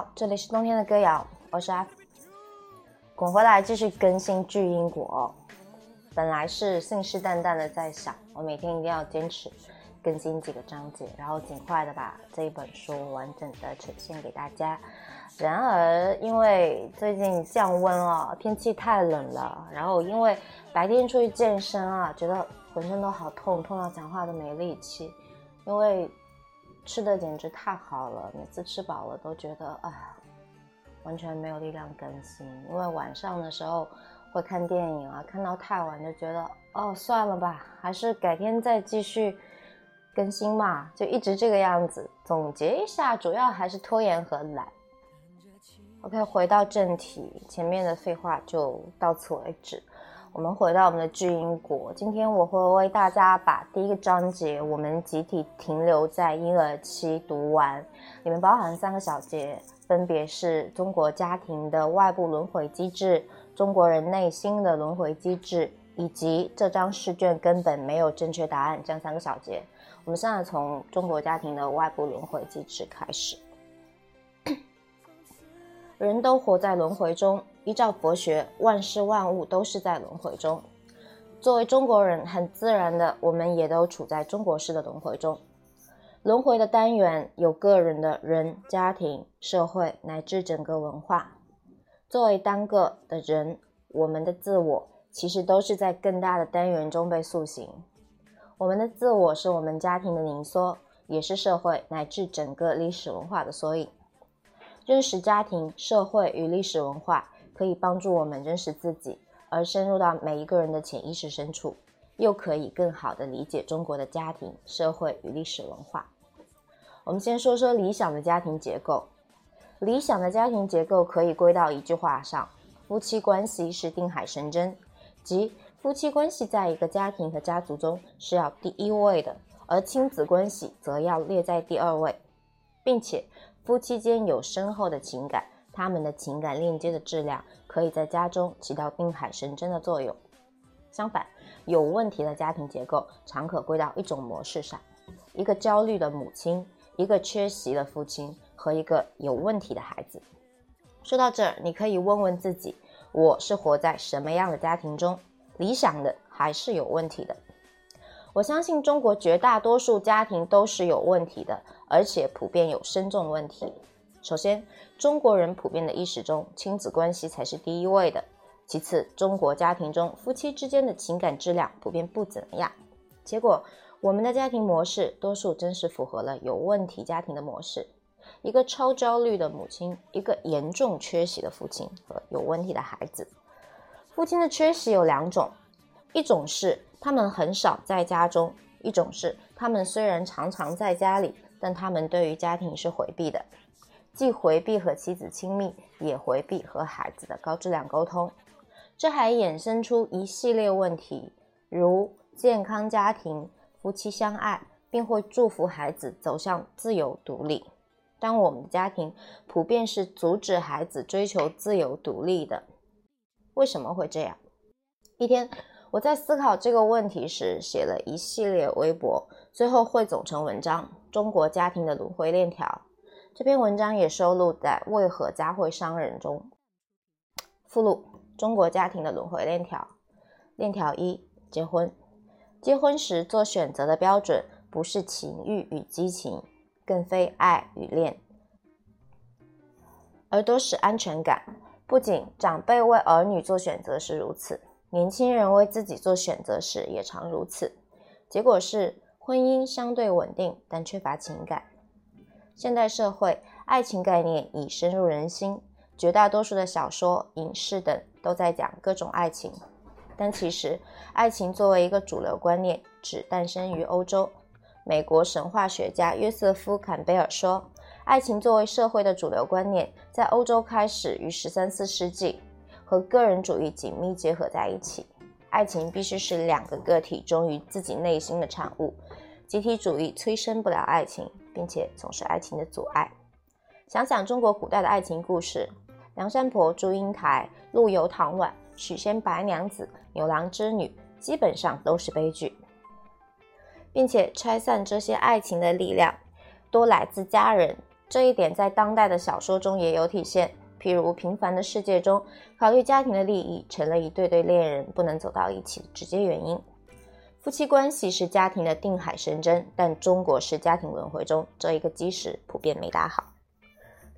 好，这里是冬天的歌谣，我是阿滚回来继续更新巨婴国。本来是信誓旦旦的在想，我每天一定要坚持更新几个章节，然后尽快的把这一本书完整的呈现给大家。然而，因为最近降温了，天气太冷了，然后因为白天出去健身啊，觉得浑身都好痛，痛到讲话都没力气。因为吃的简直太好了，每次吃饱了都觉得啊，完全没有力量更新。因为晚上的时候会看电影啊，看到太晚就觉得哦，算了吧，还是改天再继续更新嘛，就一直这个样子。总结一下，主要还是拖延和懒。OK，回到正题，前面的废话就到此为止。我们回到我们的巨婴国，今天我会为大家把第一个章节，我们集体停留在婴儿期读完，里面包含三个小节，分别是中国家庭的外部轮回机制、中国人内心的轮回机制，以及这张试卷根本没有正确答案这样三个小节。我们现在从中国家庭的外部轮回机制开始。人都活在轮回中，依照佛学，万事万物都是在轮回中。作为中国人，很自然的，我们也都处在中国式的轮回中。轮回的单元有个人的人、家庭、社会乃至整个文化。作为单个的人，我们的自我其实都是在更大的单元中被塑形。我们的自我是我们家庭的凝缩，也是社会乃至整个历史文化的缩影。认识家庭、社会与历史文化，可以帮助我们认识自己，而深入到每一个人的潜意识深处，又可以更好的理解中国的家庭、社会与历史文化。我们先说说理想的家庭结构。理想的家庭结构可以归到一句话上：夫妻关系是定海神针，即夫妻关系在一个家庭和家族中是要第一位的，而亲子关系则要列在第二位，并且。夫妻间有深厚的情感，他们的情感链接的质量可以在家中起到定海神针的作用。相反，有问题的家庭结构常可归到一种模式上：一个焦虑的母亲，一个缺席的父亲和一个有问题的孩子。说到这儿，你可以问问自己：我是活在什么样的家庭中？理想的还是有问题的？我相信中国绝大多数家庭都是有问题的，而且普遍有深重问题。首先，中国人普遍的意识中，亲子关系才是第一位的。其次，中国家庭中夫妻之间的情感质量普遍不怎么样。结果，我们的家庭模式多数真是符合了有问题家庭的模式：一个超焦虑的母亲，一个严重缺席的父亲和有问题的孩子。父亲的缺席有两种，一种是。他们很少在家中，一种是他们虽然常常在家里，但他们对于家庭是回避的，既回避和妻子亲密，也回避和孩子的高质量沟通。这还衍生出一系列问题，如健康家庭，夫妻相爱，并会祝福孩子走向自由独立。当我们的家庭普遍是阻止孩子追求自由独立的，为什么会这样？一天。我在思考这个问题时，写了一系列微博，最后汇总成文章《中国家庭的轮回链条》。这篇文章也收录在《为何家会伤人》中。附录：中国家庭的轮回链条。链条一：结婚。结婚时做选择的标准不是情欲与激情，更非爱与恋，而多是安全感。不仅长辈为儿女做选择是如此。年轻人为自己做选择时也常如此，结果是婚姻相对稳定，但缺乏情感。现代社会，爱情概念已深入人心，绝大多数的小说、影视等都在讲各种爱情。但其实，爱情作为一个主流观念，只诞生于欧洲。美国神话学家约瑟夫·坎贝尔说，爱情作为社会的主流观念，在欧洲开始于十三四世纪。和个人主义紧密结合在一起，爱情必须是两个个体忠于自己内心的产物。集体主义催生不了爱情，并且总是爱情的阻碍。想想中国古代的爱情故事：梁山伯、祝英台、陆游、唐婉、许仙、白娘子、牛郎织女，基本上都是悲剧，并且拆散这些爱情的力量，多来自家人、这一点在当代的小说中也有体现。譬如《平凡的世界》中，考虑家庭的利益，成了一对对恋人不能走到一起的直接原因。夫妻关系是家庭的定海神针，但中国式家庭轮回中，这一个基石普遍没打好。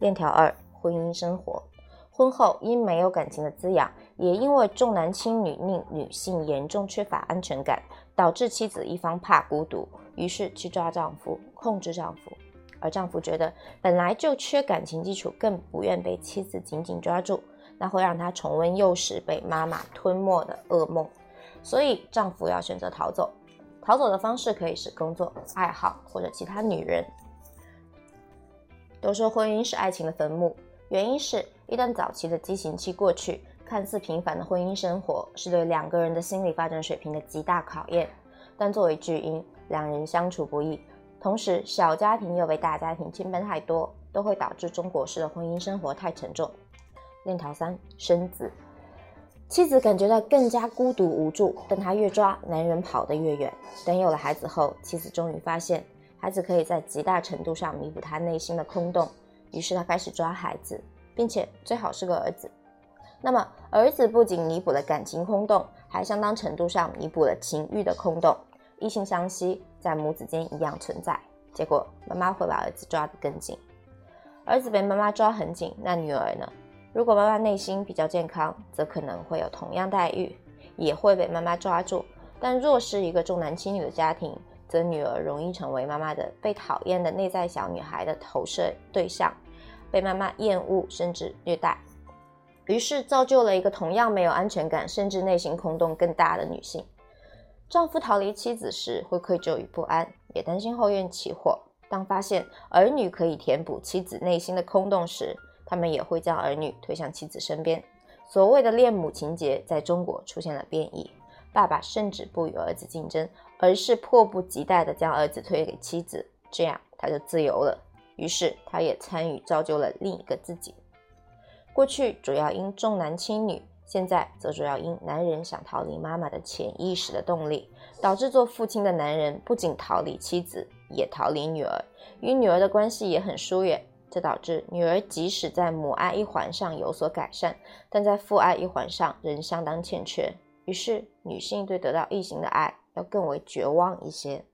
链条二：婚姻生活。婚后因没有感情的滋养，也因为重男轻女令女性严重缺乏安全感，导致妻子一方怕孤独，于是去抓丈夫，控制丈夫。而丈夫觉得本来就缺感情基础，更不愿被妻子紧紧抓住，那会让他重温幼时被妈妈吞没的噩梦。所以丈夫要选择逃走。逃走的方式可以是工作、爱好或者其他女人。都说婚姻是爱情的坟墓，原因是一旦早期的激情期过去，看似平凡的婚姻生活是对两个人的心理发展水平的极大考验。但作为巨婴，两人相处不易。同时，小家庭又被大家庭牵绊太多，都会导致中国式的婚姻生活太沉重。链条三：生子，妻子感觉到更加孤独无助，但她越抓，男人跑得越远。等有了孩子后，妻子终于发现，孩子可以在极大程度上弥补她内心的空洞，于是她开始抓孩子，并且最好是个儿子。那么，儿子不仅弥补了感情空洞，还相当程度上弥补了情欲的空洞。异性相吸，在母子间一样存在。结果妈妈会把儿子抓得更紧，儿子被妈妈抓很紧，那女儿呢？如果妈妈内心比较健康，则可能会有同样待遇，也会被妈妈抓住。但若是一个重男轻女的家庭，则女儿容易成为妈妈的被讨厌的内在小女孩的投射对象，被妈妈厌恶甚至虐待，于是造就了一个同样没有安全感，甚至内心空洞更大的女性。丈夫逃离妻子时，会愧疚与不安，也担心后院起火。当发现儿女可以填补妻子内心的空洞时，他们也会将儿女推向妻子身边。所谓的恋母情节在中国出现了变异，爸爸甚至不与儿子竞争，而是迫不及待地将儿子推给妻子，这样他就自由了。于是他也参与造就了另一个自己。过去主要因重男轻女。现在则主要因男人想逃离妈妈的潜意识的动力，导致做父亲的男人不仅逃离妻子，也逃离女儿，与女儿的关系也很疏远。这导致女儿即使在母爱一环上有所改善，但在父爱一环上仍相当欠缺。于是，女性对得到异性的爱要更为绝望一些。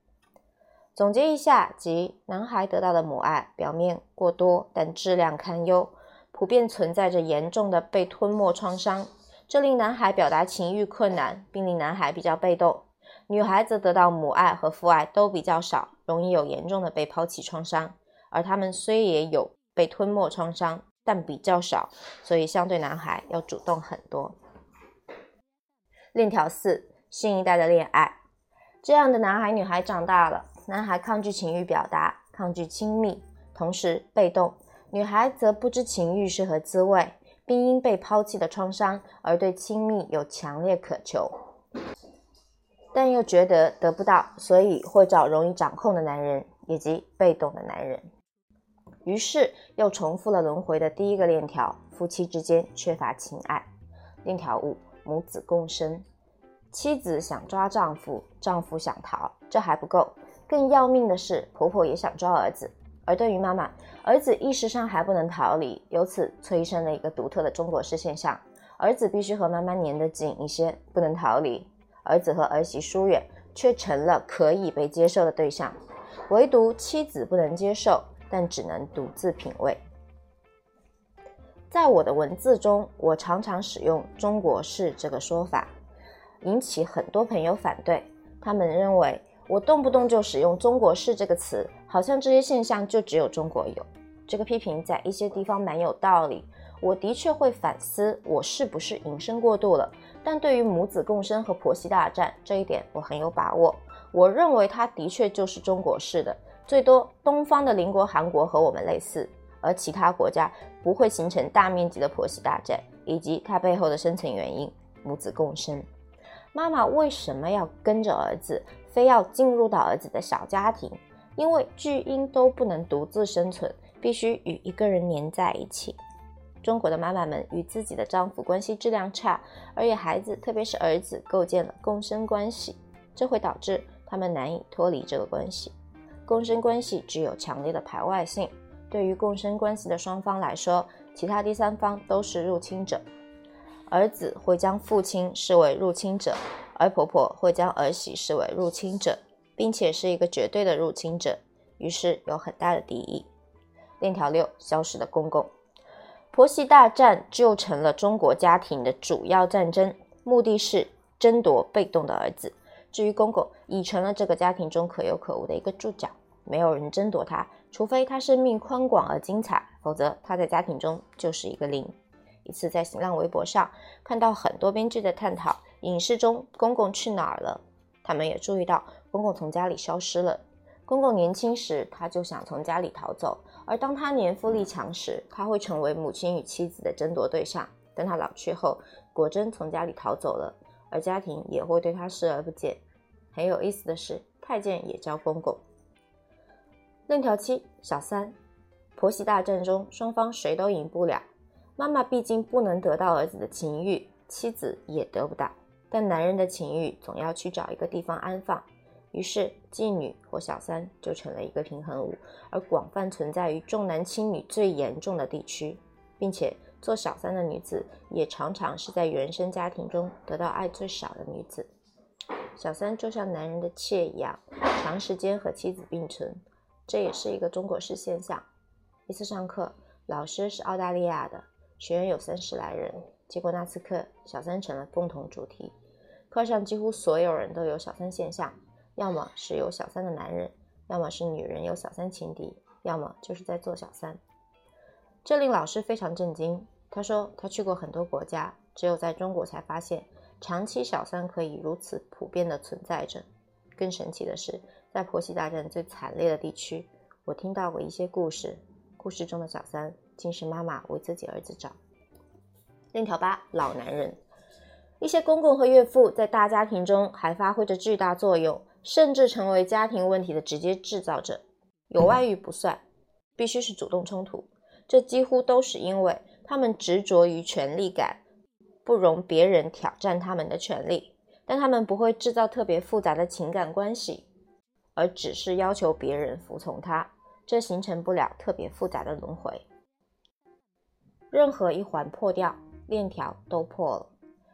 总结一下，即男孩得到的母爱表面过多，但质量堪忧，普遍存在着严重的被吞没创伤。这令男孩表达情欲困难，并令男孩比较被动；女孩子得到母爱和父爱都比较少，容易有严重的被抛弃创伤。而他们虽也有被吞没创伤，但比较少，所以相对男孩要主动很多。链条四：新一代的恋爱。这样的男孩女孩长大了，男孩抗拒情欲表达，抗拒亲密，同时被动；女孩则不知情欲是何滋味。并因被抛弃的创伤而对亲密有强烈渴求，但又觉得得不到，所以会找容易掌控的男人以及被动的男人。于是又重复了轮回的第一个链条：夫妻之间缺乏情爱。链条五：母子共生。妻子想抓丈夫，丈夫想逃，这还不够，更要命的是婆婆也想抓儿子。而对于妈妈，儿子意识上还不能逃离，由此催生了一个独特的中国式现象：儿子必须和妈妈粘得紧一些，不能逃离；儿子和儿媳疏远，却成了可以被接受的对象。唯独妻子不能接受，但只能独自品味。在我的文字中，我常常使用“中国式”这个说法，引起很多朋友反对，他们认为。我动不动就使用“中国式”这个词，好像这些现象就只有中国有。这个批评在一些地方蛮有道理，我的确会反思我是不是引申过度了。但对于母子共生和婆媳大战这一点，我很有把握。我认为它的确就是中国式的，最多东方的邻国韩国和我们类似，而其他国家不会形成大面积的婆媳大战，以及它背后的深层原因——母子共生。妈妈为什么要跟着儿子？非要进入到儿子的小家庭，因为巨婴都不能独自生存，必须与一个人黏在一起。中国的妈妈们与自己的丈夫关系质量差，而与孩子，特别是儿子，构建了共生关系，这会导致他们难以脱离这个关系。共生关系具有强烈的排外性，对于共生关系的双方来说，其他第三方都是入侵者。儿子会将父亲视为入侵者，而婆婆会将儿媳视为入侵者，并且是一个绝对的入侵者，于是有很大的敌意。链条六：消失的公公。婆媳大战就成了中国家庭的主要战争，目的是争夺被动的儿子。至于公公，已成了这个家庭中可有可无的一个注脚，没有人争夺他，除非他生命宽广而精彩，否则他在家庭中就是一个零。一次在新浪微博上看到很多编剧在探讨影视中公公去哪儿了，他们也注意到公公从家里消失了。公公年轻时他就想从家里逃走，而当他年富力强时，他会成为母亲与妻子的争夺对象。等他老去后，果真从家里逃走了，而家庭也会对他视而不见。很有意思的是，太监也叫公公。链条七小三，婆媳大战中双方谁都赢不了。妈妈毕竟不能得到儿子的情欲，妻子也得不到。但男人的情欲总要去找一个地方安放，于是妓女或小三就成了一个平衡物，而广泛存在于重男轻女最严重的地区，并且做小三的女子也常常是在原生家庭中得到爱最少的女子。小三就像男人的妾一样，长时间和妻子并存，这也是一个中国式现象。一次上课，老师是澳大利亚的。学员有三十来人，结果那次课小三成了共同主题。课上几乎所有人都有小三现象，要么是有小三的男人，要么是女人有小三情敌，要么就是在做小三。这令老师非常震惊。他说他去过很多国家，只有在中国才发现长期小三可以如此普遍的存在着。更神奇的是，在婆媳大战最惨烈的地区，我听到过一些故事，故事中的小三。竟是妈妈为自己儿子找。链条八，老男人，一些公公和岳父在大家庭中还发挥着巨大作用，甚至成为家庭问题的直接制造者。有外遇不算，必须是主动冲突。这几乎都是因为他们执着于权力感，不容别人挑战他们的权利。但他们不会制造特别复杂的情感关系，而只是要求别人服从他，这形成不了特别复杂的轮回。任何一环破掉，链条都破了。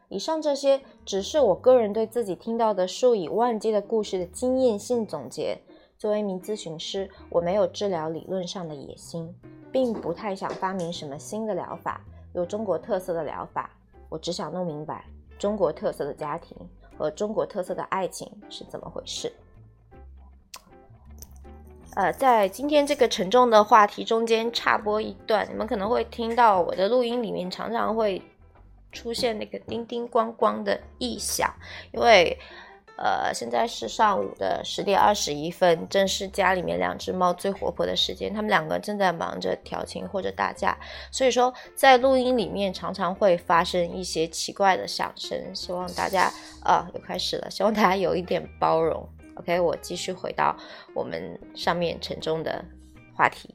以上这些只是我个人对自己听到的数以万计的故事的经验性总结。作为一名咨询师，我没有治疗理论上的野心，并不太想发明什么新的疗法，有中国特色的疗法。我只想弄明白中国特色的家庭和中国特色的爱情是怎么回事。呃，在今天这个沉重的话题中间插播一段，你们可能会听到我的录音里面常常会出现那个叮叮咣咣的异响，因为呃现在是上午的十点二十一分，正是家里面两只猫最活泼的时间，它们两个正在忙着调情或者打架，所以说在录音里面常常会发生一些奇怪的响声，希望大家啊又开始了，希望大家有一点包容。OK，我继续回到我们上面沉重的话题。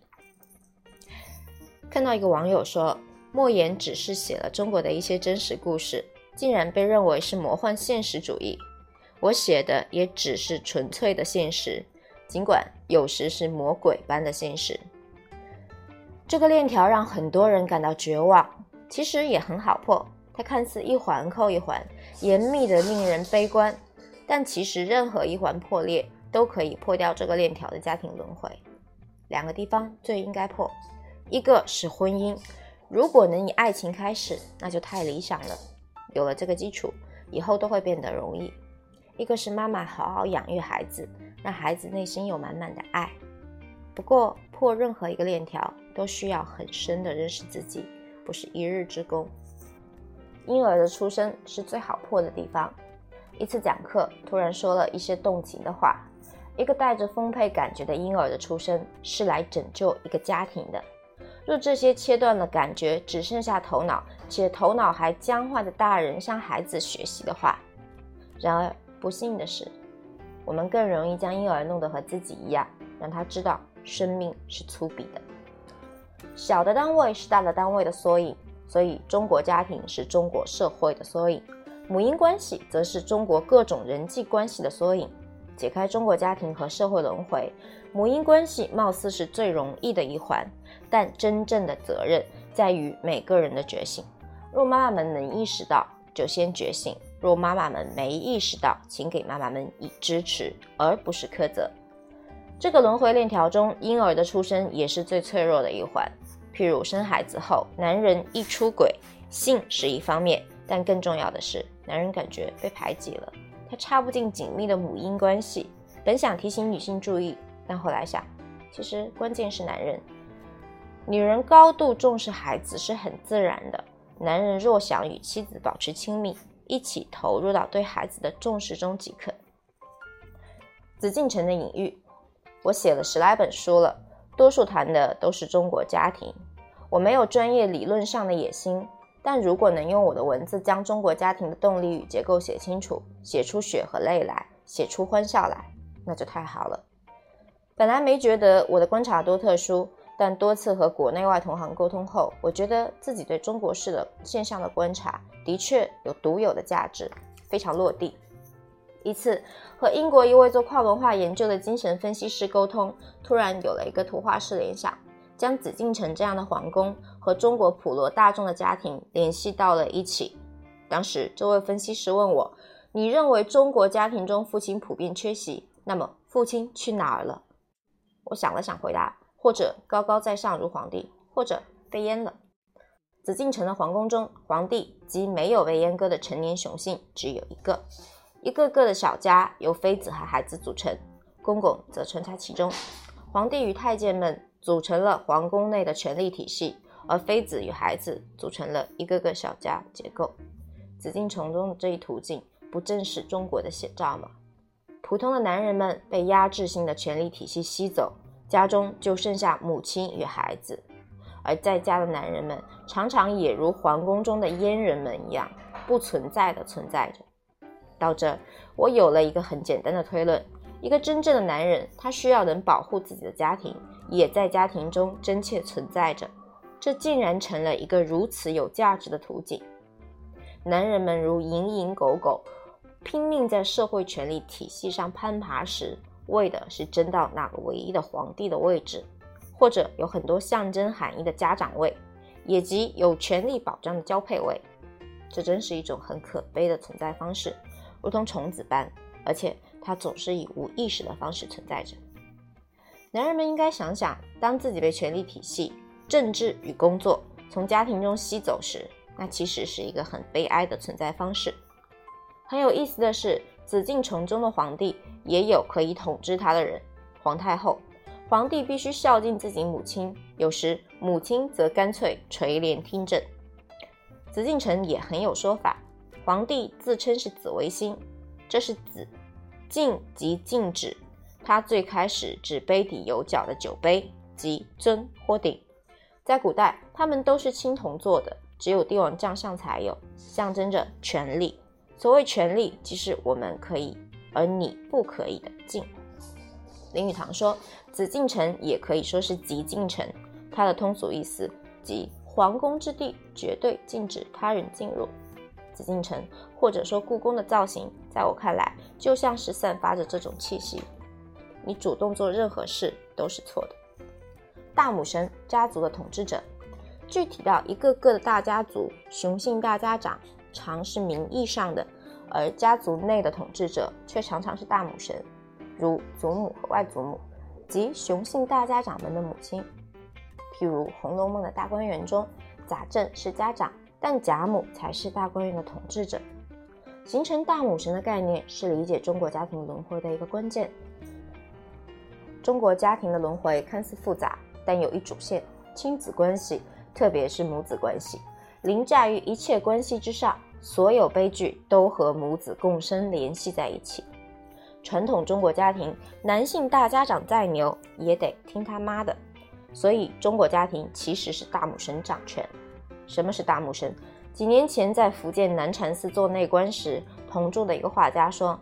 看到一个网友说，莫言只是写了中国的一些真实故事，竟然被认为是魔幻现实主义。我写的也只是纯粹的现实，尽管有时是魔鬼般的现实。这个链条让很多人感到绝望，其实也很好破。它看似一环扣一环，严密的令人悲观。但其实，任何一环破裂都可以破掉这个链条的家庭轮回。两个地方最应该破，一个是婚姻，如果能以爱情开始，那就太理想了。有了这个基础，以后都会变得容易。一个是妈妈好好养育孩子，让孩子内心有满满的爱。不过，破任何一个链条都需要很深的认识自己，不是一日之功。婴儿的出生是最好破的地方。一次讲课，突然说了一些动情的话。一个带着丰沛感觉的婴儿的出生是来拯救一个家庭的。若这些切断了感觉，只剩下头脑，且头脑还僵化的大人向孩子学习的话，然而不幸的是，我们更容易将婴儿弄得和自己一样，让他知道生命是粗鄙的。小的单位是大的单位的缩影，所以中国家庭是中国社会的缩影。母婴关系则是中国各种人际关系的缩影。解开中国家庭和社会轮回，母婴关系貌似是最容易的一环，但真正的责任在于每个人的觉醒。若妈妈们能意识到，就先觉醒；若妈妈们没意识到，请给妈妈们以支持，而不是苛责。这个轮回链条中，婴儿的出生也是最脆弱的一环。譬如生孩子后，男人一出轨，性是一方面，但更重要的是，男人感觉被排挤了，他插不进紧密的母婴关系。本想提醒女性注意。但后来想，其实关键是男人。女人高度重视孩子是很自然的。男人若想与妻子保持亲密，一起投入到对孩子的重视中即可。紫禁城的隐喻，我写了十来本书了，多数谈的都是中国家庭。我没有专业理论上的野心，但如果能用我的文字将中国家庭的动力与结构写清楚，写出血和泪来，写出欢笑来，那就太好了。本来没觉得我的观察多特殊，但多次和国内外同行沟通后，我觉得自己对中国式的现象的观察的确有独有的价值，非常落地。一次和英国一位做跨文化研究的精神分析师沟通，突然有了一个图画式联想，将紫禁城这样的皇宫和中国普罗大众的家庭联系到了一起。当时这位分析师问我：“你认为中国家庭中父亲普遍缺席？那么父亲去哪儿了？”我想了想，回答：或者高高在上如皇帝，或者被阉了。紫禁城的皇宫中，皇帝及没有被阉割的成年雄性只有一个，一个个的小家由妃子和孩子组成，公公则穿插其中。皇帝与太监们组成了皇宫内的权力体系，而妃子与孩子组成了一个个小家结构。紫禁城中的这一图景，不正是中国的写照吗？普通的男人们被压制性的权力体系吸走，家中就剩下母亲与孩子，而在家的男人们常常也如皇宫中的阉人们一样，不存在的存在着。到这，我有了一个很简单的推论：一个真正的男人，他需要能保护自己的家庭，也在家庭中真切存在着。这竟然成了一个如此有价值的图景。男人们如蝇营狗苟。拼命在社会权力体系上攀爬时，为的是争到那个唯一的皇帝的位置，或者有很多象征含义的家长位，也即有权利保障的交配位。这真是一种很可悲的存在方式，如同虫子般，而且它总是以无意识的方式存在着。男人们应该想想，当自己被权力体系、政治与工作从家庭中吸走时，那其实是一个很悲哀的存在方式。很有意思的是，紫禁城中的皇帝也有可以统治他的人，皇太后。皇帝必须孝敬自己母亲，有时母亲则干脆垂帘听政。紫禁城也很有说法，皇帝自称是紫微星，这是紫，禁即禁止，他最开始指杯底有角的酒杯，即尊或鼎。在古代，他们都是青铜做的，只有帝王将相才有，象征着权力。所谓权力，即是我们可以而你不可以的禁。林语堂说，紫禁城也可以说是极禁城，它的通俗意思即皇宫之地，绝对禁止他人进入。紫禁城或者说故宫的造型，在我看来，就像是散发着这种气息。你主动做任何事都是错的。大母神家族的统治者，具体到一个个的大家族，雄性大家长。常是名义上的，而家族内的统治者却常常是大母神，如祖母和外祖母，即雄性大家长们的母亲。譬如《红楼梦》的大观园中，贾政是家长，但贾母才是大观园的统治者。形成大母神的概念是理解中国家庭轮回的一个关键。中国家庭的轮回看似复杂，但有一主线：亲子关系，特别是母子关系。凌驾于一切关系之上，所有悲剧都和母子共生联系在一起。传统中国家庭，男性大家长再牛也得听他妈的，所以中国家庭其实是大母神掌权。什么是大母神？几年前在福建南禅寺做内观时，同住的一个画家说，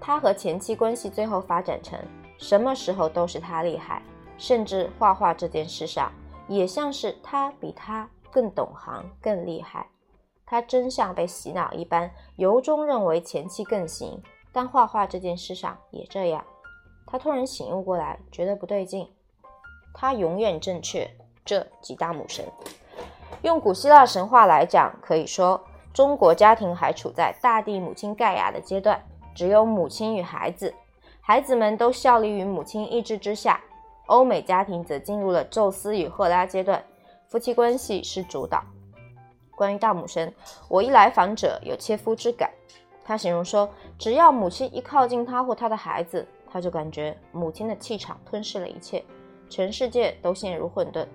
他和前妻关系最后发展成什么时候都是他厉害，甚至画画这件事上，也像是他比他。更懂行，更厉害。他真像被洗脑一般，由衷认为前妻更行。但画画这件事上也这样。他突然醒悟过来，觉得不对劲。他永远正确，这几大母神。用古希腊神话来讲，可以说中国家庭还处在大地母亲盖亚的阶段，只有母亲与孩子，孩子们都效力于母亲意志之下。欧美家庭则进入了宙斯与赫拉阶段，夫妻关系是主导。关于大母神，我一来访者有切肤之感。他形容说，只要母亲一靠近他或他的孩子，他就感觉母亲的气场吞噬了一切，全世界都陷入混沌。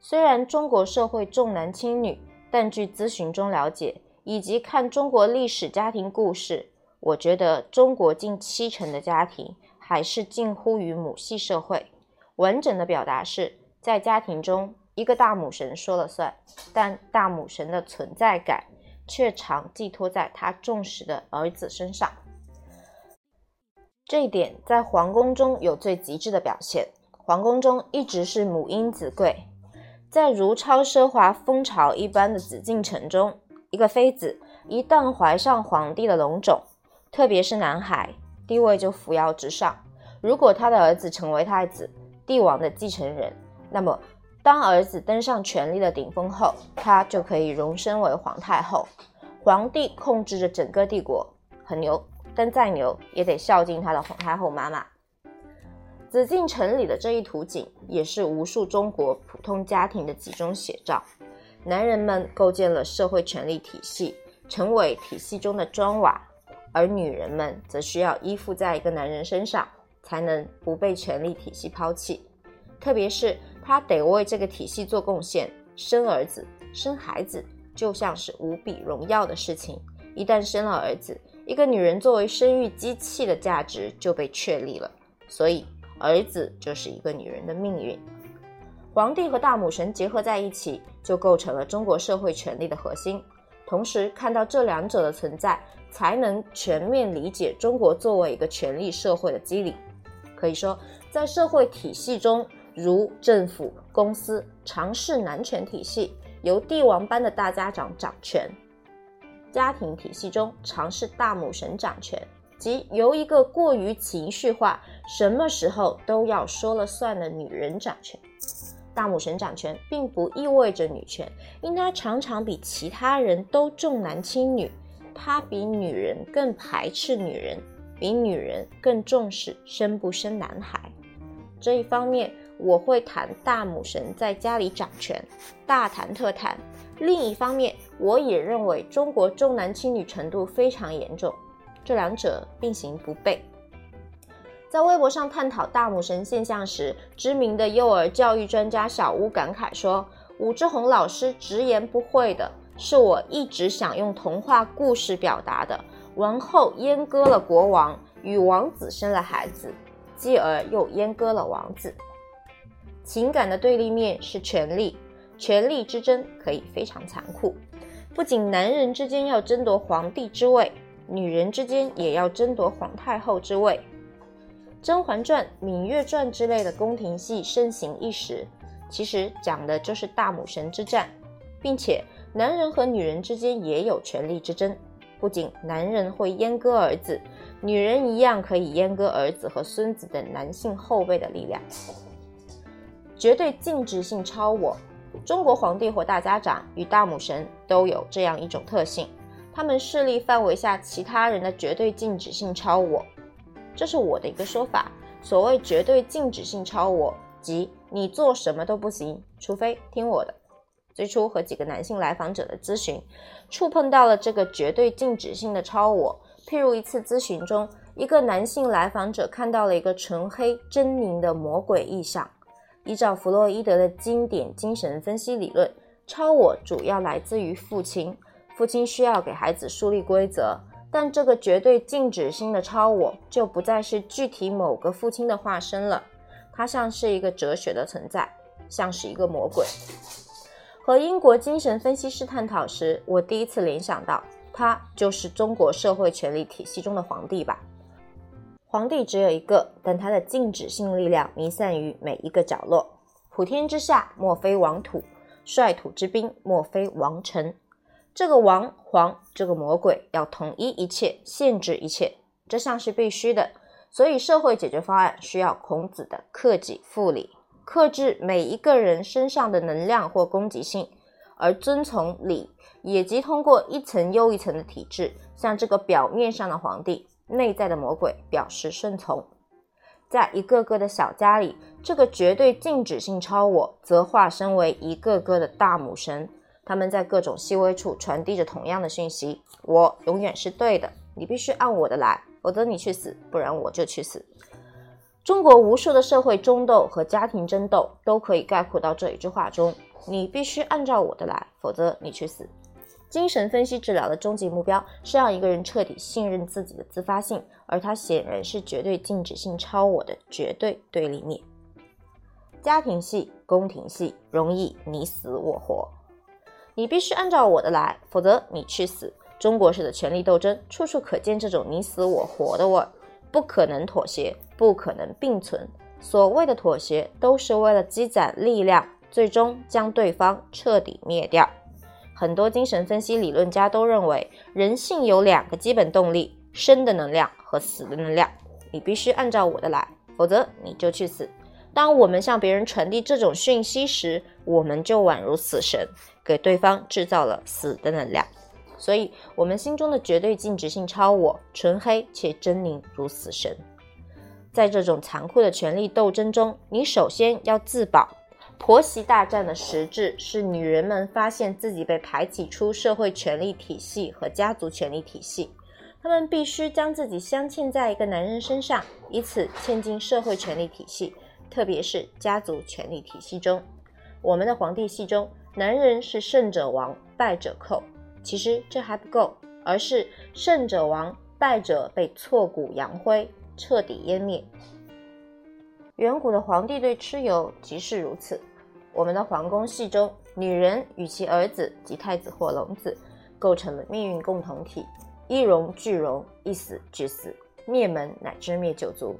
虽然中国社会重男轻女，但据咨询中了解，以及看中国历史家庭故事，我觉得中国近七成的家庭还是近乎于母系社会。完整的表达是在家庭中，一个大母神说了算，但大母神的存在感却常寄托在他重视的儿子身上。这一点在皇宫中有最极致的表现。皇宫中一直是母婴子贵，在如超奢华蜂巢一般的紫禁城中，一个妃子一旦怀上皇帝的龙种，特别是男孩，地位就扶摇直上。如果他的儿子成为太子，帝王的继承人，那么当儿子登上权力的顶峰后，他就可以荣升为皇太后。皇帝控制着整个帝国，很牛，但再牛也得孝敬他的皇太后妈妈。紫禁城里的这一图景，也是无数中国普通家庭的集中写照。男人们构建了社会权力体系，成为体系中的砖瓦，而女人们则需要依附在一个男人身上。才能不被权力体系抛弃，特别是他得为这个体系做贡献。生儿子、生孩子就像是无比荣耀的事情。一旦生了儿子，一个女人作为生育机器的价值就被确立了。所以，儿子就是一个女人的命运。皇帝和大母神结合在一起，就构成了中国社会权力的核心。同时，看到这两者的存在，才能全面理解中国作为一个权力社会的机理。可以说，在社会体系中，如政府、公司，尝试男权体系，由帝王般的大家长掌权；家庭体系中，尝试大母神掌权，即由一个过于情绪化、什么时候都要说了算的女人掌权。大母神掌权，并不意味着女权，因她常常比其他人都重男轻女，她比女人更排斥女人。比女人更重视生不生男孩这一方面，我会谈大母神在家里掌权，大谈特谈。另一方面，我也认为中国重男轻女程度非常严重，这两者并行不悖。在微博上探讨大母神现象时，知名的幼儿教育专家小屋感慨说：“武志红老师直言不讳的是我一直想用童话故事表达的。”王后阉割了国王，与王子生了孩子，继而又阉割了王子。情感的对立面是权力，权力之争可以非常残酷。不仅男人之间要争夺皇帝之位，女人之间也要争夺皇太后之位。《甄嬛传》《芈月传》之类的宫廷戏盛行一时，其实讲的就是大母神之战，并且男人和女人之间也有权力之争。不仅男人会阉割儿子，女人一样可以阉割儿子和孙子等男性后辈的力量。绝对禁止性超我，中国皇帝或大家长与大母神都有这样一种特性，他们势力范围下其他人的绝对禁止性超我。这是我的一个说法。所谓绝对禁止性超我，即你做什么都不行，除非听我的。最初和几个男性来访者的咨询，触碰到了这个绝对禁止性的超我。譬如一次咨询中，一个男性来访者看到了一个纯黑狰狞的魔鬼意象。依照弗洛伊德的经典精神分析理论，超我主要来自于父亲，父亲需要给孩子树立规则。但这个绝对禁止性的超我就不再是具体某个父亲的化身了，它像是一个哲学的存在，像是一个魔鬼。和英国精神分析师探讨时，我第一次联想到，他就是中国社会权力体系中的皇帝吧。皇帝只有一个，但他的禁止性力量弥散于每一个角落。普天之下，莫非王土；率土之滨，莫非王臣。这个王皇，这个魔鬼要统一一切，限制一切，这项是必须的。所以社会解决方案需要孔子的克己复礼，克制每一个人身上的能量或攻击性，而遵从礼，也即通过一层又一层的体制，向这个表面上的皇帝，内在的魔鬼表示顺从。在一个个的小家里，这个绝对静止性超我则化身为一个个的大母神，他们在各种细微处传递着同样的讯息：我永远是对的，你必须按我的来，否则你去死，不然我就去死。中国无数的社会争斗和家庭争斗都可以概括到这一句话中：你必须按照我的来，否则你去死。精神分析治疗的终极目标是让一个人彻底信任自己的自发性，而它显然是绝对静止性超我的绝对对立面。家庭戏、宫廷戏容易你死我活，你必须按照我的来，否则你去死。中国式的权力斗争处处可见这种你死我活的味儿，不可能妥协，不可能并存。所谓的妥协，都是为了积攒力量，最终将对方彻底灭掉。很多精神分析理论家都认为，人性有两个基本动力：生的能量和死的能量。你必须按照我的来，否则你就去死。当我们向别人传递这种讯息时，我们就宛如死神，给对方制造了死的能量。所以，我们心中的绝对静止性超我，纯黑且狰狞如死神。在这种残酷的权力斗争中，你首先要自保。婆媳大战的实质是女人们发现自己被排挤出社会权力体系和家族权力体系，她们必须将自己镶嵌在一个男人身上，以此嵌进社会权力体系，特别是家族权力体系中。我们的皇帝系中，男人是胜者王，败者寇。其实这还不够，而是胜者亡，败者被挫骨扬灰，彻底湮灭。远古的皇帝对蚩尤即是如此。我们的皇宫戏中，女人与其儿子及太子或龙子构成了命运共同体，一荣俱荣，一死俱死，灭门乃至灭九族，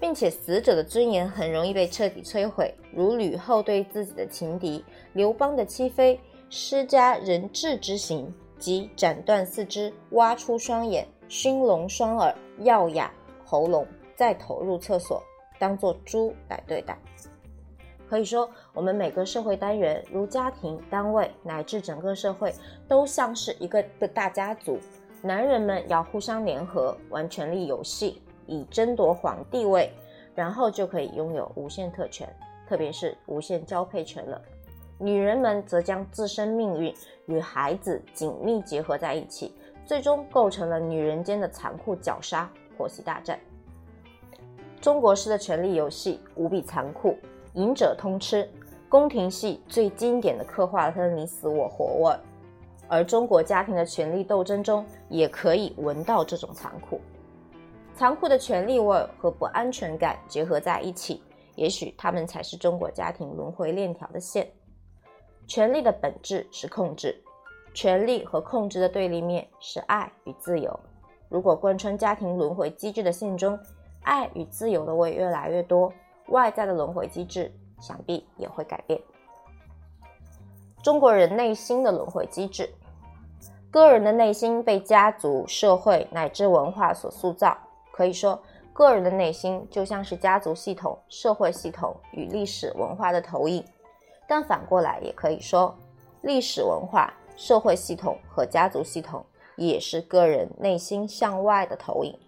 并且死者的尊严很容易被彻底摧毁，如吕后对自己的情敌刘邦的妻妃施加人质之刑，即斩断四肢，挖出双眼，熏聋双耳，药哑喉咙，再投入厕所，当做猪来对待。可以说，我们每个社会单元，如家庭、单位乃至整个社会，都像是一个个大家族。男人们要互相联合，玩权力游戏，以争夺皇帝位，然后就可以拥有无限特权，特别是无限交配权了。女人们则将自身命运与孩子紧密结合在一起，最终构成了女人间的残酷绞杀——婆媳大战。中国式的权力游戏无比残酷。赢者通吃，宫廷戏最经典的刻画了他的你死我活味，而中国家庭的权力斗争中也可以闻到这种残酷。残酷的权力味和不安全感结合在一起，也许他们才是中国家庭轮回链条的线。权力的本质是控制，权力和控制的对立面是爱与自由。如果贯穿家庭轮回机制的线中，爱与自由的味越来越多。外在的轮回机制想必也会改变。中国人内心的轮回机制，个人的内心被家族、社会乃至文化所塑造。可以说，个人的内心就像是家族系统、社会系统与历史文化的投影。但反过来也可以说，历史文化、社会系统和家族系统也是个人内心向外的投影。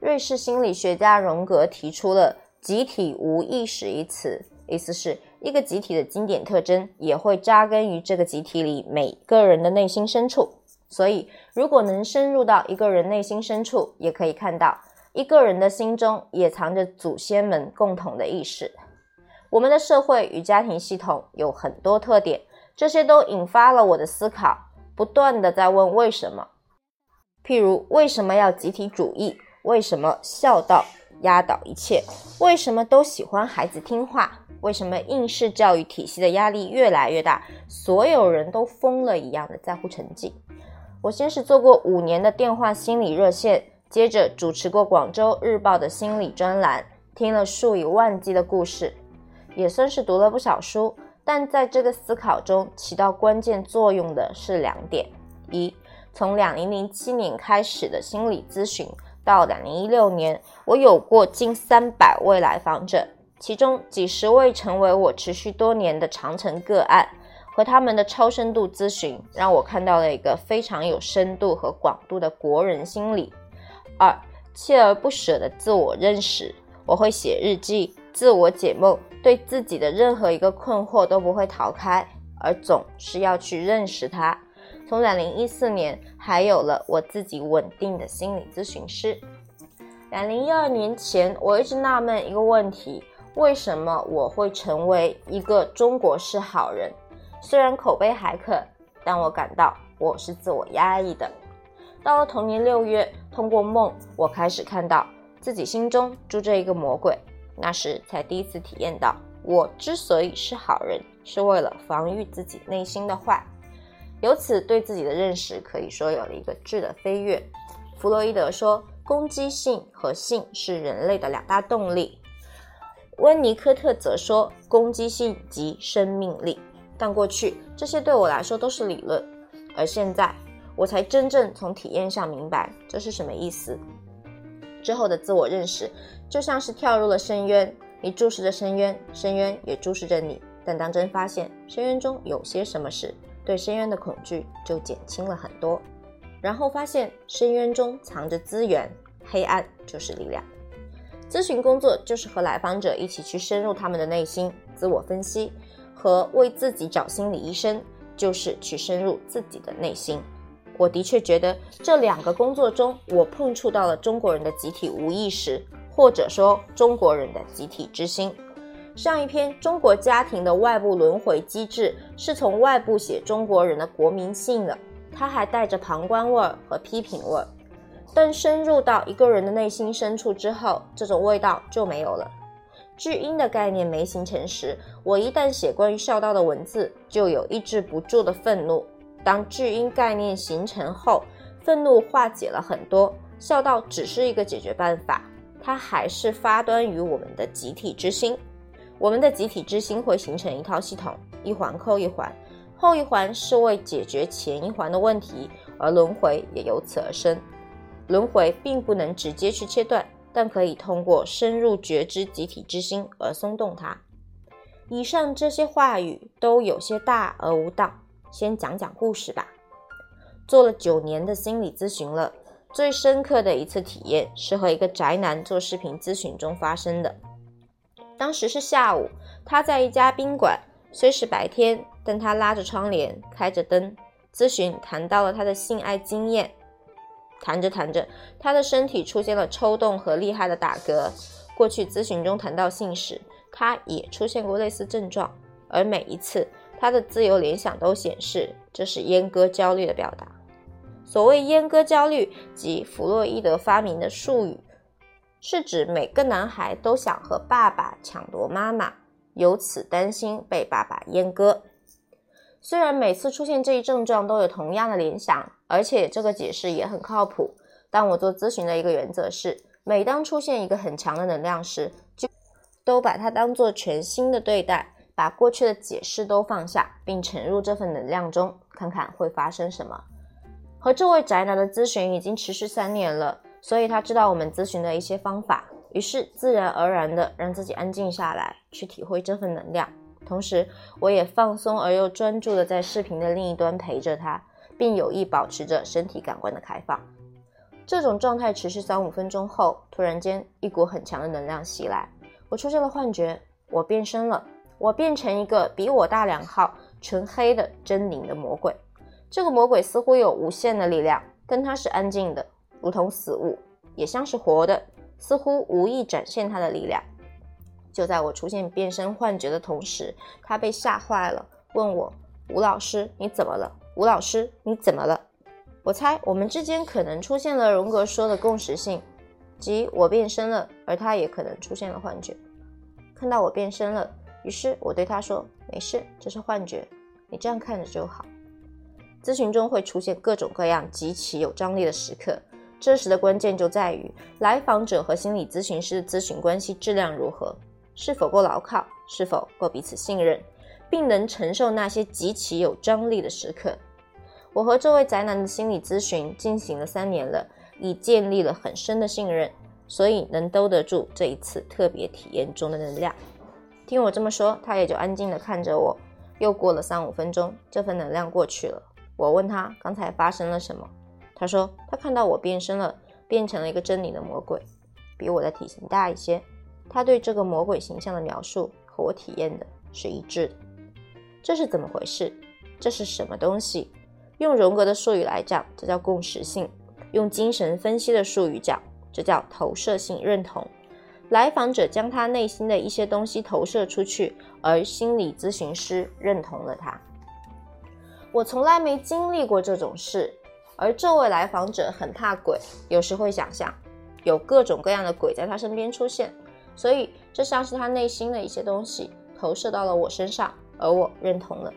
瑞士心理学家荣格提出了。集体无意识一词，意思是一个集体的经典特征也会扎根于这个集体里每个人的内心深处。所以，如果能深入到一个人内心深处，也可以看到一个人的心中也藏着祖先们共同的意识。我们的社会与家庭系统有很多特点，这些都引发了我的思考，不断的在问为什么。譬如，为什么要集体主义？为什么孝道？压倒一切，为什么都喜欢孩子听话？为什么应试教育体系的压力越来越大？所有人都疯了一样的在乎成绩。我先是做过五年的电话心理热线，接着主持过广州日报的心理专栏，听了数以万计的故事，也算是读了不少书。但在这个思考中起到关键作用的是两点：一，从两零零七年开始的心理咨询。到两零一六年，我有过近三百位来访者，其中几十位成为我持续多年的长城个案。和他们的超深度咨询，让我看到了一个非常有深度和广度的国人心理。二，锲而不舍的自我认识，我会写日记，自我解梦，对自己的任何一个困惑都不会逃开，而总是要去认识它。从两零一四年，还有了我自己稳定的心理咨询师。两零一二年前，我一直纳闷一个问题：为什么我会成为一个中国式好人？虽然口碑还可，但我感到我是自我压抑的。到了同年六月，通过梦，我开始看到自己心中住着一个魔鬼。那时才第一次体验到，我之所以是好人，是为了防御自己内心的坏。由此对自己的认识可以说有了一个质的飞跃。弗洛伊德说，攻击性和性是人类的两大动力。温尼科特则说，攻击性即生命力。但过去这些对我来说都是理论，而现在我才真正从体验上明白这是什么意思。之后的自我认识就像是跳入了深渊，你注视着深渊，深渊也注视着你。但当真发现深渊中有些什么时，对深渊的恐惧就减轻了很多。然后发现深渊中藏着资源，黑暗就是力量。咨询工作就是和来访者一起去深入他们的内心，自我分析。和为自己找心理医生，就是去深入自己的内心。我的确觉得这两个工作中，我碰触到了中国人的集体无意识，或者说中国人的集体之心。上一篇《中国家庭的外部轮回机制》是从外部写中国人的国民性的，它还带着旁观味儿和批评味儿。但深入到一个人的内心深处之后，这种味道就没有了。至阴的概念没形成时，我一旦写关于孝道的文字，就有抑制不住的愤怒。当至阴概念形成后，愤怒化解了很多。孝道只是一个解决办法，它还是发端于我们的集体之心。我们的集体之心会形成一套系统，一环扣一环，后一环是为解决前一环的问题，而轮回也由此而生。轮回并不能直接去切断。但可以通过深入觉知集体之心而松动它。以上这些话语都有些大而无当，先讲讲故事吧。做了九年的心理咨询了，最深刻的一次体验是和一个宅男做视频咨询中发生的。当时是下午，他在一家宾馆，虽是白天，但他拉着窗帘，开着灯，咨询谈到了他的性爱经验。谈着谈着，他的身体出现了抽动和厉害的打嗝。过去咨询中谈到性时，他也出现过类似症状，而每一次他的自由联想都显示这是阉割焦虑的表达。所谓阉割焦虑，即弗洛伊德发明的术语，是指每个男孩都想和爸爸抢夺妈妈，由此担心被爸爸阉割。虽然每次出现这一症状都有同样的联想，而且这个解释也很靠谱，但我做咨询的一个原则是，每当出现一个很强的能量时，就都把它当做全新的对待，把过去的解释都放下，并沉入这份能量中，看看会发生什么。和这位宅男的咨询已经持续三年了，所以他知道我们咨询的一些方法，于是自然而然的让自己安静下来，去体会这份能量。同时，我也放松而又专注的在视频的另一端陪着他，并有意保持着身体感官的开放。这种状态持续三五分钟后，突然间一股很强的能量袭来，我出现了幻觉，我变身了，我变成一个比我大两号、纯黑的狰狞的魔鬼。这个魔鬼似乎有无限的力量，跟他是安静的，如同死物，也像是活的，似乎无意展现他的力量。就在我出现变身幻觉的同时，他被吓坏了，问我：“吴老师，你怎么了？”“吴老师，你怎么了？”我猜我们之间可能出现了荣格说的共识性，即我变身了，而他也可能出现了幻觉。看到我变身了，于是我对他说：“没事，这是幻觉，你这样看着就好。”咨询中会出现各种各样极其有张力的时刻，这时的关键就在于来访者和心理咨询师的咨询关系质量如何。是否够牢靠？是否够彼此信任，并能承受那些极其有张力的时刻？我和这位宅男的心理咨询进行了三年了，已建立了很深的信任，所以能兜得住这一次特别体验中的能量。听我这么说，他也就安静地看着我。又过了三五分钟，这份能量过去了。我问他刚才发生了什么，他说他看到我变身了，变成了一个狰狞的魔鬼，比我的体型大一些。他对这个魔鬼形象的描述和我体验的是一致的。这是怎么回事？这是什么东西？用荣格的术语来讲，这叫共识性；用精神分析的术语讲，这叫投射性认同。来访者将他内心的一些东西投射出去，而心理咨询师认同了他。我从来没经历过这种事，而这位来访者很怕鬼，有时会想象有各种各样的鬼在他身边出现，所以这像是他内心的一些东西投射到了我身上，而我认同了。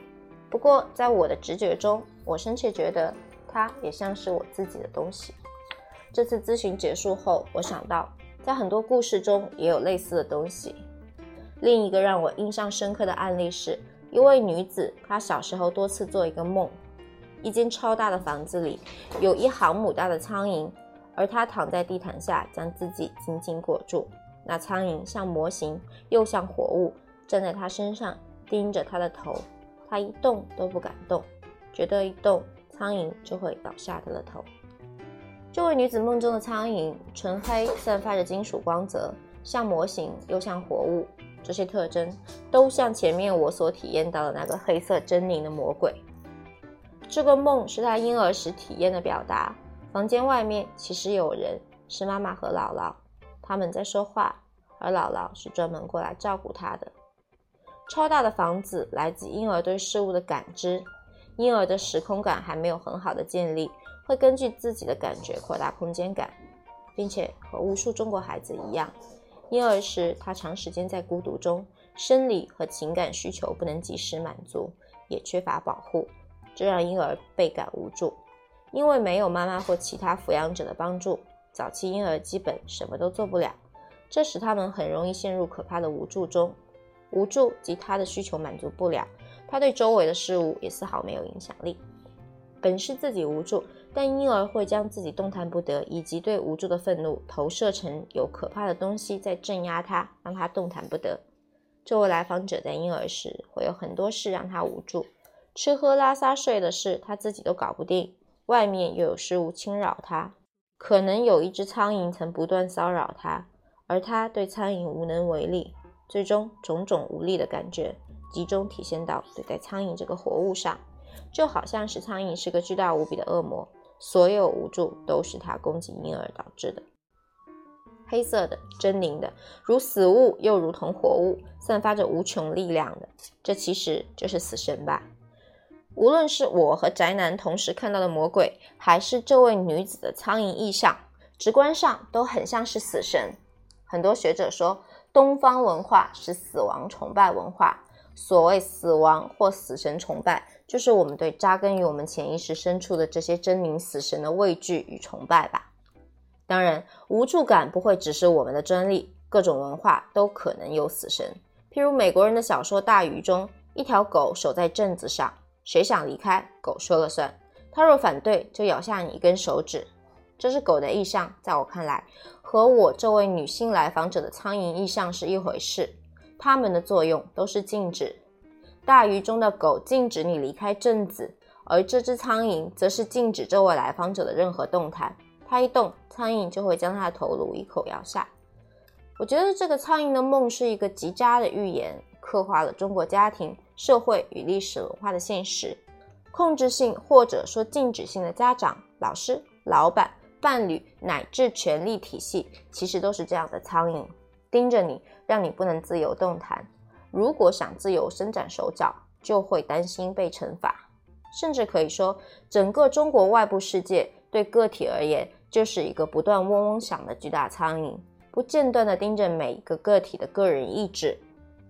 不过在我的直觉中，我深切觉得他也像是我自己的东西。这次咨询结束后，我想到。在很多故事中也有类似的东西。另一个让我印象深刻的案例是一位女子，她小时候多次做一个梦：一间超大的房子里有一行母大的苍蝇，而她躺在地毯下，将自己紧紧裹住。那苍蝇像模型，又像活物，站在她身上，盯着她的头。她一动都不敢动，觉得一动，苍蝇就会倒下她的头。这位女子梦中的苍蝇，纯黑，散发着金属光泽，像模型又像活物。这些特征都像前面我所体验到的那个黑色狰狞的魔鬼。这个梦是他婴儿时体验的表达。房间外面其实有人，是妈妈和姥姥，他们在说话，而姥姥是专门过来照顾他的。超大的房子来自婴儿对事物的感知，婴儿的时空感还没有很好的建立。会根据自己的感觉扩大空间感，并且和无数中国孩子一样，婴儿时他长时间在孤独中，生理和情感需求不能及时满足，也缺乏保护，这让婴儿倍感无助。因为没有妈妈或其他抚养者的帮助，早期婴儿基本什么都做不了，这使他们很容易陷入可怕的无助中。无助及他的需求满足不了，他对周围的事物也丝毫没有影响力。本是自己无助，但婴儿会将自己动弹不得以及对无助的愤怒投射成有可怕的东西在镇压他，让他动弹不得。这位来访者在婴儿时会有很多事让他无助，吃喝拉撒睡的事他自己都搞不定，外面又有事物侵扰他，可能有一只苍蝇曾不断骚扰他，而他对苍蝇无能为力。最终，种种无力的感觉集中体现到对待苍蝇这个活物上。就好像是苍蝇是个巨大无比的恶魔，所有无助都是它攻击婴儿导致的。黑色的、狰狞的，如死物又如同活物，散发着无穷力量的，这其实就是死神吧？无论是我和宅男同时看到的魔鬼，还是这位女子的苍蝇意象，直观上都很像是死神。很多学者说，东方文化是死亡崇拜文化。所谓死亡或死神崇拜，就是我们对扎根于我们潜意识深处的这些狰狞死神的畏惧与崇拜吧。当然，无助感不会只是我们的专利，各种文化都可能有死神。譬如美国人的小说《大鱼》中，一条狗守在镇子上，谁想离开，狗说了算。它若反对，就咬下你一根手指。这是狗的意象，在我看来，和我这位女性来访者的苍蝇意象是一回事。它们的作用都是禁止。大鱼中的狗禁止你离开镇子，而这只苍蝇则是禁止这位来访者的任何动弹。它一动，苍蝇就会将它的头颅一口咬下。我觉得这个苍蝇的梦是一个极佳的预言，刻画了中国家庭、社会与历史文化的现实。控制性或者说禁止性的家长、老师、老板、伴侣乃至权力体系，其实都是这样的苍蝇。盯着你，让你不能自由动弹。如果想自由伸展手脚，就会担心被惩罚。甚至可以说，整个中国外部世界对个体而言，就是一个不断嗡嗡响的巨大苍蝇，不间断地盯着每一个个体的个人意志，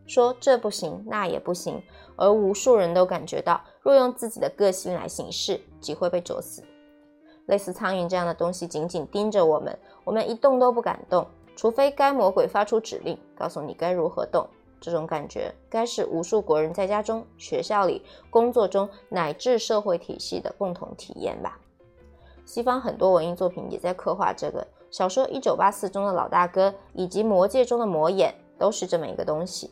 说这不行，那也不行。而无数人都感觉到，若用自己的个性来行事，即会被啄死。类似苍蝇这样的东西，紧紧盯着我们，我们一动都不敢动。除非该魔鬼发出指令，告诉你该如何动，这种感觉该是无数国人在家中、学校里、工作中乃至社会体系的共同体验吧。西方很多文艺作品也在刻画这个。小说《一九八四》中的老大哥，以及《魔戒》中的魔眼，都是这么一个东西。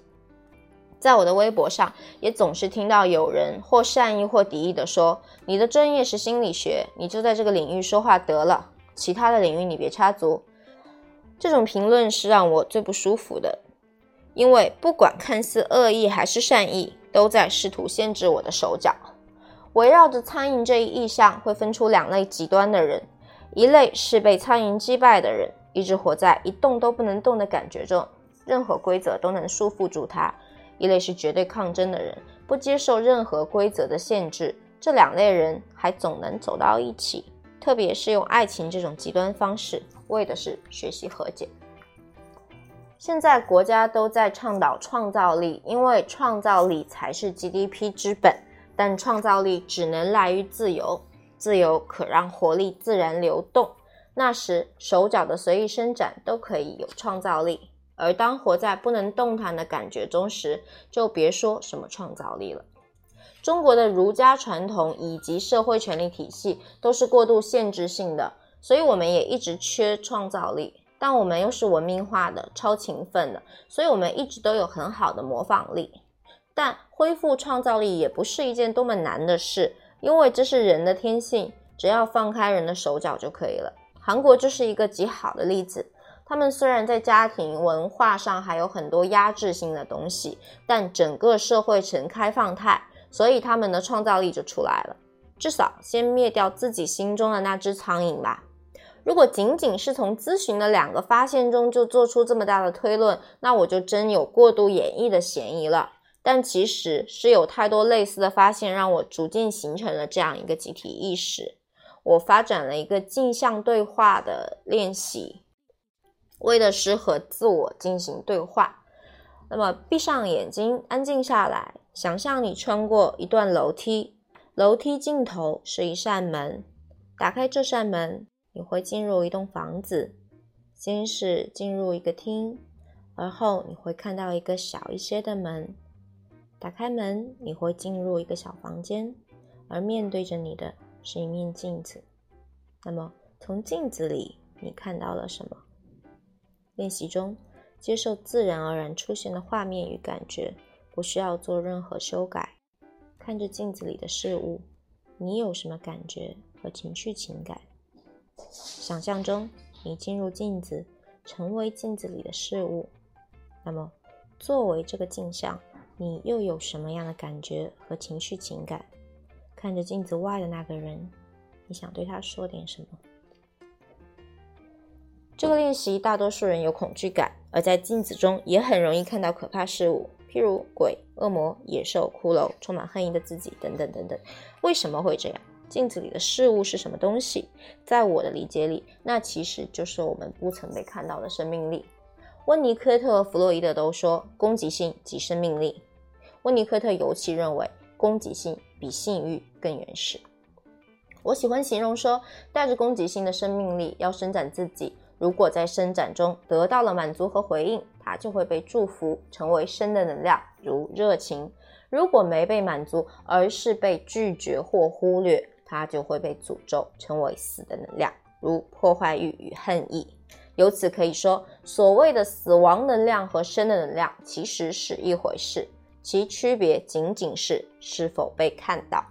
在我的微博上，也总是听到有人或善意或敌意的说：“你的专业是心理学，你就在这个领域说话得了，其他的领域你别插足。”这种评论是让我最不舒服的，因为不管看似恶意还是善意，都在试图限制我的手脚。围绕着苍蝇这一意象，会分出两类极端的人。一类是被苍蝇击败的人，一直活在一动都不能动的感觉中，任何规则都能束缚住他；一类是绝对抗争的人，不接受任何规则的限制。这两类人还总能走到一起，特别是用爱情这种极端方式，为的是学习和解。现在国家都在倡导创造力，因为创造力才是 GDP 之本，但创造力只能来于自由。自由可让活力自然流动，那时手脚的随意伸展都可以有创造力。而当活在不能动弹的感觉中时，就别说什么创造力了。中国的儒家传统以及社会权力体系都是过度限制性的，所以我们也一直缺创造力。但我们又是文明化的、超勤奋的，所以我们一直都有很好的模仿力。但恢复创造力也不是一件多么难的事。因为这是人的天性，只要放开人的手脚就可以了。韩国就是一个极好的例子。他们虽然在家庭文化上还有很多压制性的东西，但整个社会呈开放态，所以他们的创造力就出来了。至少先灭掉自己心中的那只苍蝇吧。如果仅仅是从咨询的两个发现中就做出这么大的推论，那我就真有过度演绎的嫌疑了。但其实是有太多类似的发现，让我逐渐形成了这样一个集体意识。我发展了一个镜像对话的练习，为的是和自我进行对话。那么，闭上眼睛，安静下来，想象你穿过一段楼梯，楼梯尽头是一扇门。打开这扇门，你会进入一栋房子，先是进入一个厅，而后你会看到一个小一些的门。打开门，你会进入一个小房间，而面对着你的是一面镜子。那么，从镜子里你看到了什么？练习中，接受自然而然出现的画面与感觉，不需要做任何修改。看着镜子里的事物，你有什么感觉和情绪情感？想象中，你进入镜子，成为镜子里的事物。那么，作为这个镜像。你又有什么样的感觉和情绪情感？看着镜子外的那个人，你想对他说点什么？这个练习，大多数人有恐惧感，而在镜子中也很容易看到可怕事物，譬如鬼、恶魔、野兽、骷髅、充满恨意的自己等等等等。为什么会这样？镜子里的事物是什么东西？在我的理解里，那其实就是我们不曾被看到的生命力。温尼科特和弗洛伊德都说，攻击性即生命力。温尼科特尤其认为，攻击性比性欲更原始。我喜欢形容说，带着攻击性的生命力要伸展自己，如果在伸展中得到了满足和回应，它就会被祝福，成为生的能量，如热情；如果没被满足，而是被拒绝或忽略，它就会被诅咒，成为死的能量，如破坏欲与恨意。由此可以说，所谓的死亡能量和生的能量其实是一回事。其区别仅仅是是否被看到。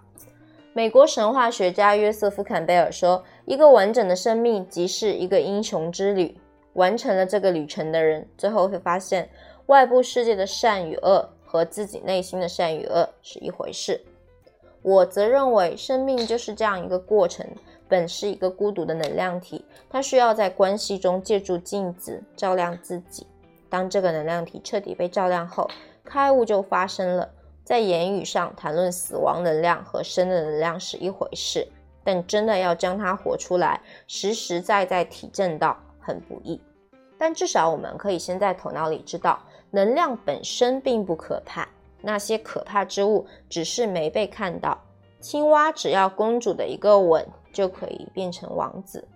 美国神话学家约瑟夫·坎贝尔说：“一个完整的生命即是一个英雄之旅。完成了这个旅程的人，最后会发现外部世界的善与恶和自己内心的善与恶是一回事。”我则认为，生命就是这样一个过程，本是一个孤独的能量体，它需要在关系中借助镜子照亮自己。当这个能量体彻底被照亮后，开悟就发生了。在言语上谈论死亡能量和生的能量是一回事，但真的要将它活出来，实实在在体证到很不易。但至少我们可以先在头脑里知道，能量本身并不可怕，那些可怕之物只是没被看到。青蛙只要公主的一个吻就可以变成王子，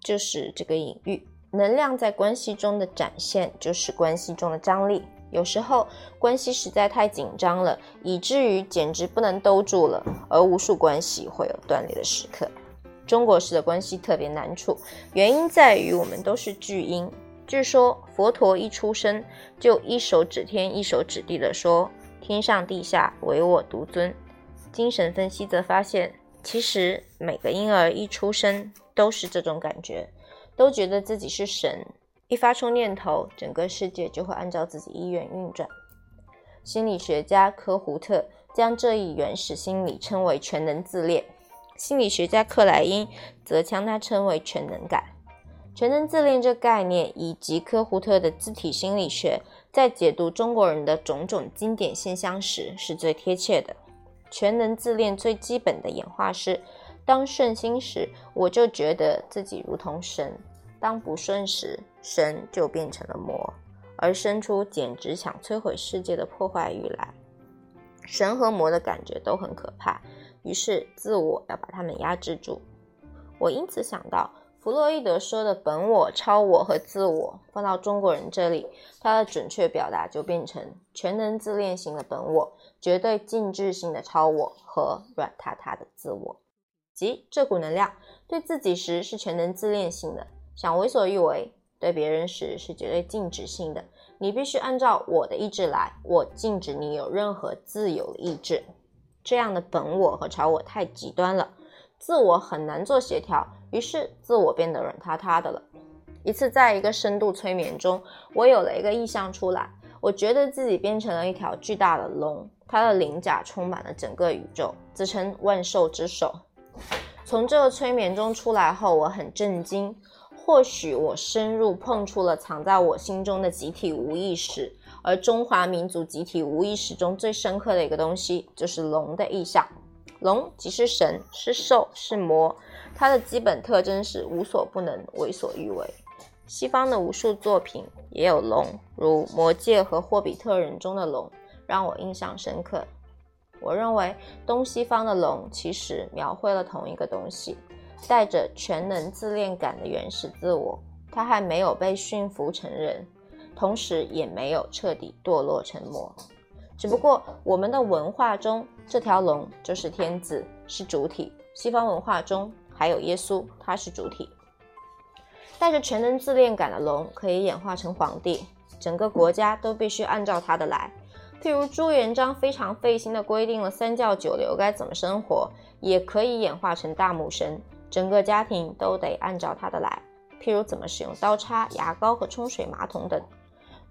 就是这个隐喻。能量在关系中的展现，就是关系中的张力。有时候关系实在太紧张了，以至于简直不能兜住了，而无数关系会有断裂的时刻。中国式的关系特别难处，原因在于我们都是巨婴。据说佛陀一出生就一手指天一手指地的说：“天上地下唯我独尊。”精神分析则发现，其实每个婴儿一出生都是这种感觉，都觉得自己是神。一发出念头，整个世界就会按照自己意愿运转。心理学家科胡特将这一原始心理称为全能自恋，心理学家克莱因则将它称为全能感。全能自恋这概念以及科胡特的自体心理学，在解读中国人的种种经典现象时是最贴切的。全能自恋最基本的演化是：当顺心时，我就觉得自己如同神；当不顺时，神就变成了魔。而生出简直想摧毁世界的破坏欲来，神和魔的感觉都很可怕，于是自我要把他们压制住。我因此想到，弗洛伊德说的本我、超我和自我，放到中国人这里，它的准确表达就变成全能自恋型的本我、绝对静止性的超我和软塌塌的自我。即这股能量对自己时是全能自恋型的，想为所欲为。对别人时是绝对禁止性的，你必须按照我的意志来，我禁止你有任何自由意志。这样的本我和超我太极端了，自我很难做协调，于是自我变得软塌塌的了。一次，在一个深度催眠中，我有了一个意象出来，我觉得自己变成了一条巨大的龙，它的鳞甲充满了整个宇宙，自称万兽之首。从这个催眠中出来后，我很震惊。或许我深入碰触了藏在我心中的集体无意识，而中华民族集体无意识中最深刻的一个东西，就是龙的意象。龙即是神，是兽，是魔。它的基本特征是无所不能，为所欲为。西方的无数作品也有龙，如《魔戒》和《霍比特人》中的龙，让我印象深刻。我认为东西方的龙其实描绘了同一个东西。带着全能自恋感的原始自我，它还没有被驯服成人，同时也没有彻底堕落成魔。只不过我们的文化中，这条龙就是天子，是主体；西方文化中还有耶稣，他是主体。带着全能自恋感的龙可以演化成皇帝，整个国家都必须按照他的来。譬如朱元璋非常费心地规定了三教九流该怎么生活，也可以演化成大母神。整个家庭都得按照他的来，譬如怎么使用刀叉、牙膏和冲水马桶等。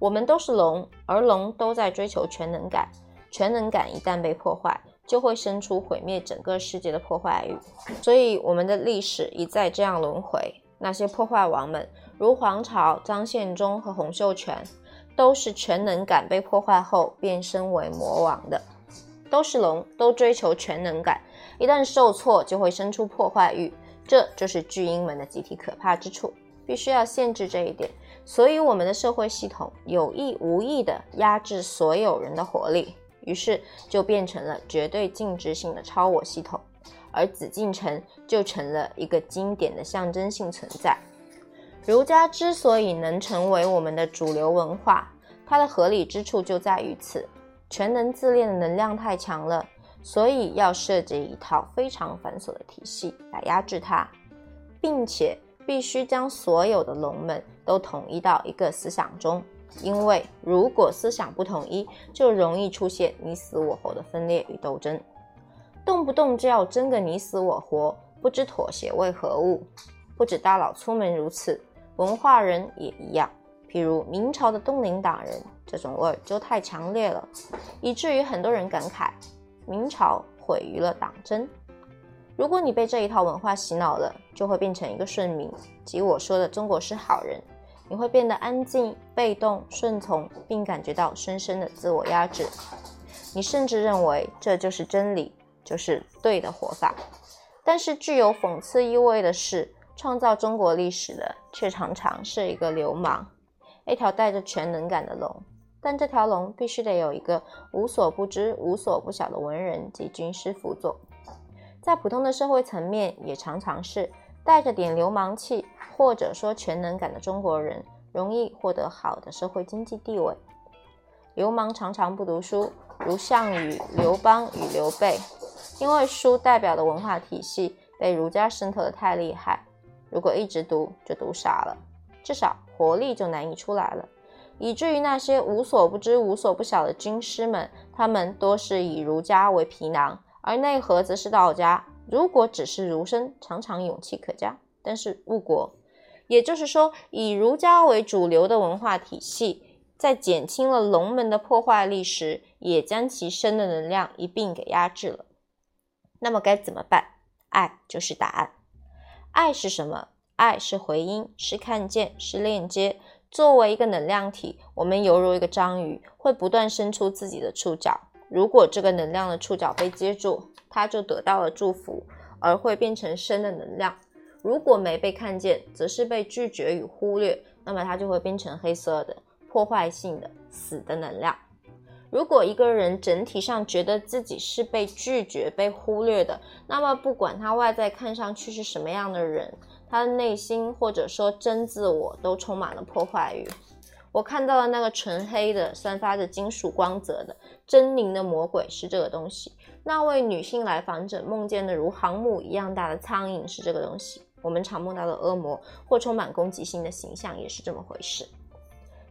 我们都是龙，而龙都在追求全能感。全能感一旦被破坏，就会生出毁灭整个世界的破坏欲。所以，我们的历史一再这样轮回。那些破坏王们，如黄巢、张献忠和洪秀全，都是全能感被破坏后变身为魔王的。都是龙，都追求全能感，一旦受挫，就会生出破坏欲。这就是巨婴们的集体可怕之处，必须要限制这一点。所以，我们的社会系统有意无意地压制所有人的活力，于是就变成了绝对静止性的超我系统。而紫禁城就成了一个经典的象征性存在。儒家之所以能成为我们的主流文化，它的合理之处就在于此：全能自恋的能量太强了。所以要设计一套非常繁琐的体系来压制它，并且必须将所有的龙们都统一到一个思想中，因为如果思想不统一，就容易出现你死我活的分裂与斗争，动不动就要争个你死我活，不知妥协为何物。不止大佬出门如此，文化人也一样。譬如明朝的东林党人，这种味儿就太强烈了，以至于很多人感慨。明朝毁于了党争。如果你被这一套文化洗脑了，就会变成一个顺民，即我说的中国式好人。你会变得安静、被动、顺从，并感觉到深深的自我压制。你甚至认为这就是真理，就是对的活法。但是具有讽刺意味的是，创造中国历史的却常常是一个流氓，一条带着全能感的龙。但这条龙必须得有一个无所不知、无所不晓的文人及军师辅佐，在普通的社会层面，也常常是带着点流氓气或者说全能感的中国人，容易获得好的社会经济地位。流氓常常不读书，如项羽、刘邦与刘备，因为书代表的文化体系被儒家渗透的太厉害，如果一直读就读傻了，至少活力就难以出来了。以至于那些无所不知、无所不晓的军师们，他们多是以儒家为皮囊，而内核则是道家。如果只是儒生，常常勇气可嘉，但是误国。也就是说，以儒家为主流的文化体系，在减轻了龙门的破坏力时，也将其生的能量一并给压制了。那么该怎么办？爱就是答案。爱是什么？爱是回音，是看见，是链接。作为一个能量体，我们犹如一个章鱼，会不断伸出自己的触角。如果这个能量的触角被接住，它就得到了祝福，而会变成生的能量；如果没被看见，则是被拒绝与忽略，那么它就会变成黑色的、破坏性的、死的能量。如果一个人整体上觉得自己是被拒绝、被忽略的，那么不管他外在看上去是什么样的人。他的内心或者说真自我都充满了破坏欲。我看到了那个纯黑的、散发着金属光泽的狰狞的魔鬼是这个东西；那位女性来访者梦见的如航母一样大的苍蝇是这个东西；我们常梦到的恶魔或充满攻击性的形象也是这么回事。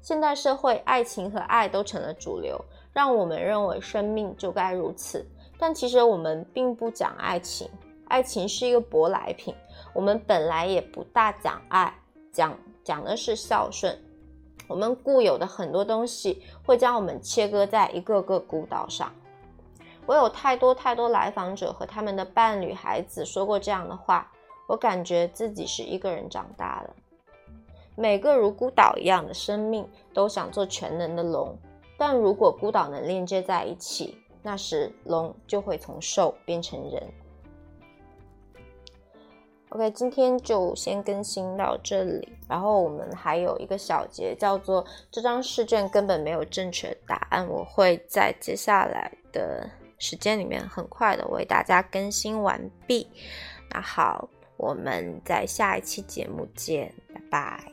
现代社会，爱情和爱都成了主流，让我们认为生命就该如此。但其实我们并不讲爱情，爱情是一个舶来品。我们本来也不大讲爱，讲讲的是孝顺。我们固有的很多东西会将我们切割在一个个孤岛上。我有太多太多来访者和他们的伴侣、孩子说过这样的话。我感觉自己是一个人长大的。每个如孤岛一样的生命都想做全能的龙，但如果孤岛能链接在一起，那时龙就会从兽变成人。OK，今天就先更新到这里。然后我们还有一个小节，叫做这张试卷根本没有正确答案。我会在接下来的时间里面很快的为大家更新完毕。那好，我们在下一期节目见，拜拜。